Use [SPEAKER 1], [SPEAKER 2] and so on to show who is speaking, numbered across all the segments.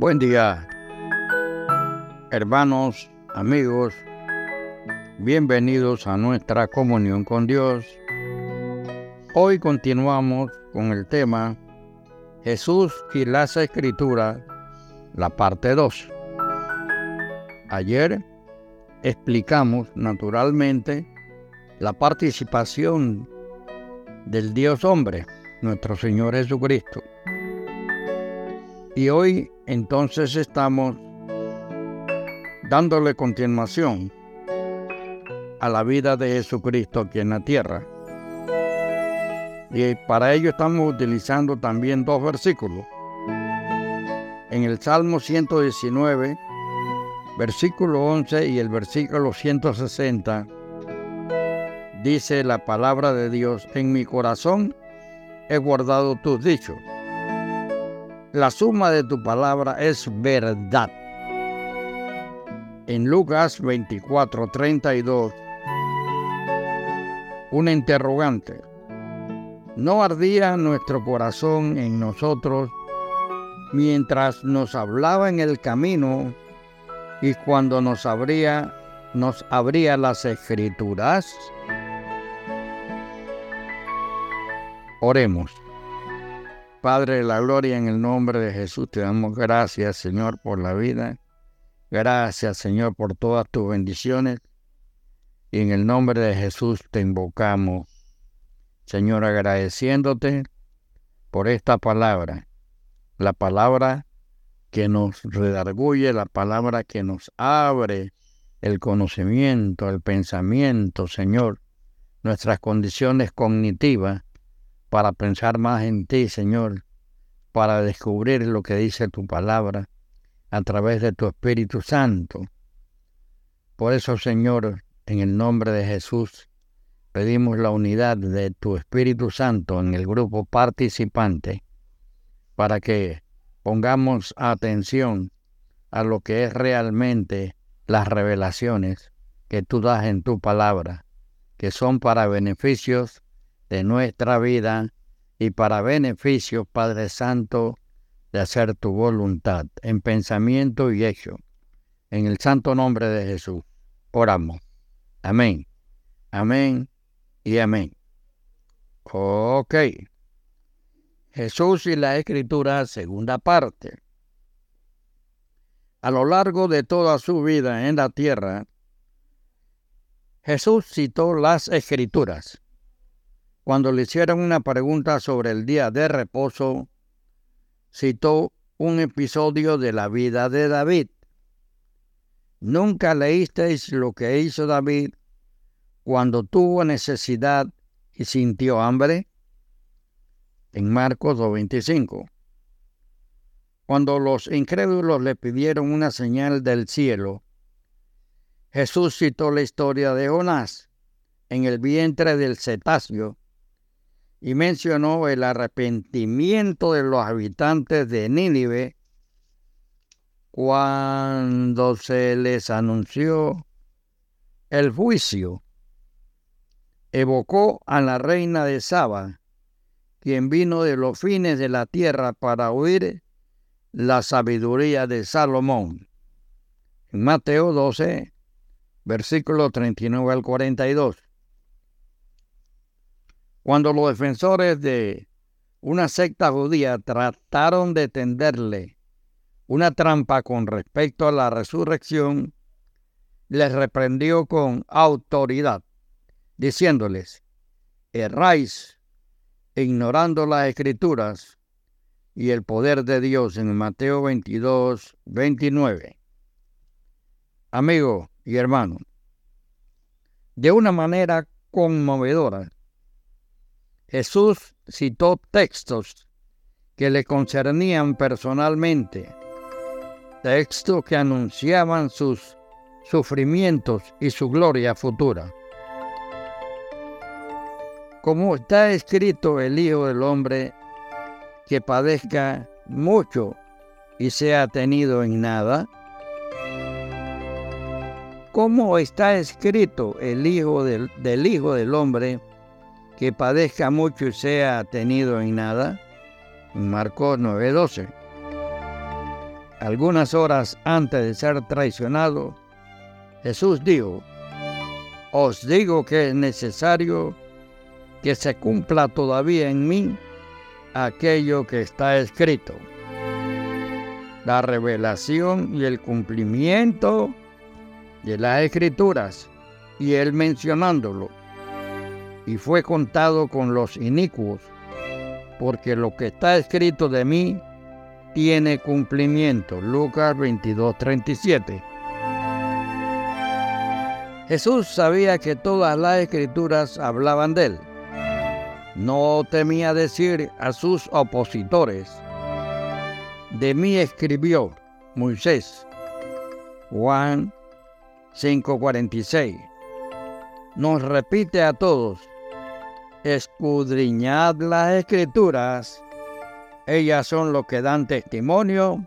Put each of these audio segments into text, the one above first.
[SPEAKER 1] Buen día, hermanos, amigos, bienvenidos a nuestra comunión con Dios. Hoy continuamos con el tema Jesús y las Escrituras, la parte 2. Ayer explicamos naturalmente la participación del Dios hombre, nuestro Señor Jesucristo. Y hoy entonces estamos dándole continuación a la vida de Jesucristo aquí en la tierra. Y para ello estamos utilizando también dos versículos. En el Salmo 119, versículo 11 y el versículo 160, dice la palabra de Dios, en mi corazón he guardado tus dichos. La suma de tu palabra es verdad. En Lucas 24, 32, una interrogante. ¿No ardía nuestro corazón en nosotros mientras nos hablaba en el camino y cuando nos abría, nos abría las escrituras? Oremos. Padre de la gloria, en el nombre de Jesús te damos gracias, Señor, por la vida. Gracias, Señor, por todas tus bendiciones. Y en el nombre de Jesús te invocamos, Señor, agradeciéndote por esta palabra, la palabra que nos redarguye, la palabra que nos abre el conocimiento, el pensamiento, Señor, nuestras condiciones cognitivas para pensar más en ti, Señor, para descubrir lo que dice tu palabra a través de tu Espíritu Santo. Por eso, Señor, en el nombre de Jesús, pedimos la unidad de tu Espíritu Santo en el grupo participante para que pongamos atención a lo que es realmente las revelaciones que tú das en tu palabra, que son para beneficios de nuestra vida y para beneficio, Padre Santo, de hacer tu voluntad en pensamiento y hecho. En el santo nombre de Jesús, oramos. Amén. Amén y amén. Ok. Jesús y la Escritura, segunda parte. A lo largo de toda su vida en la tierra, Jesús citó las Escrituras cuando le hicieron una pregunta sobre el día de reposo, citó un episodio de la vida de David. ¿Nunca leísteis lo que hizo David cuando tuvo necesidad y sintió hambre? En Marcos 2.25. Cuando los incrédulos le pidieron una señal del cielo, Jesús citó la historia de Jonás en el vientre del cetáceo y mencionó el arrepentimiento de los habitantes de Nínive cuando se les anunció el juicio. Evocó a la reina de Saba, quien vino de los fines de la tierra para oír la sabiduría de Salomón. En Mateo 12, versículo 39 al 42. Cuando los defensores de una secta judía trataron de tenderle una trampa con respecto a la resurrección, les reprendió con autoridad, diciéndoles, erráis ignorando las escrituras y el poder de Dios en Mateo 22, 29. Amigo y hermano, de una manera conmovedora, Jesús citó textos que le concernían personalmente, textos que anunciaban sus sufrimientos y su gloria futura. Como está escrito el Hijo del Hombre, que padezca mucho y sea tenido en nada. Como está escrito el Hijo del, del Hijo del Hombre, que padezca mucho y sea tenido en nada. Marcos 9:12. algunas horas antes de ser traicionado, Jesús dijo, os digo que es necesario que se cumpla todavía en mí aquello que está escrito. La revelación y el cumplimiento de las escrituras, y él mencionándolo, y fue contado con los inicuos, porque lo que está escrito de mí tiene cumplimiento. Lucas 22, 37. Jesús sabía que todas las escrituras hablaban de él. No temía decir a sus opositores, de mí escribió Moisés. Juan 5:46. Nos repite a todos, escudriñad las escrituras, ellas son lo que dan testimonio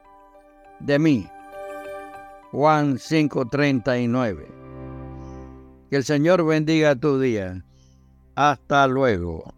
[SPEAKER 1] de mí. Juan 5:39. Que el Señor bendiga tu día. Hasta luego.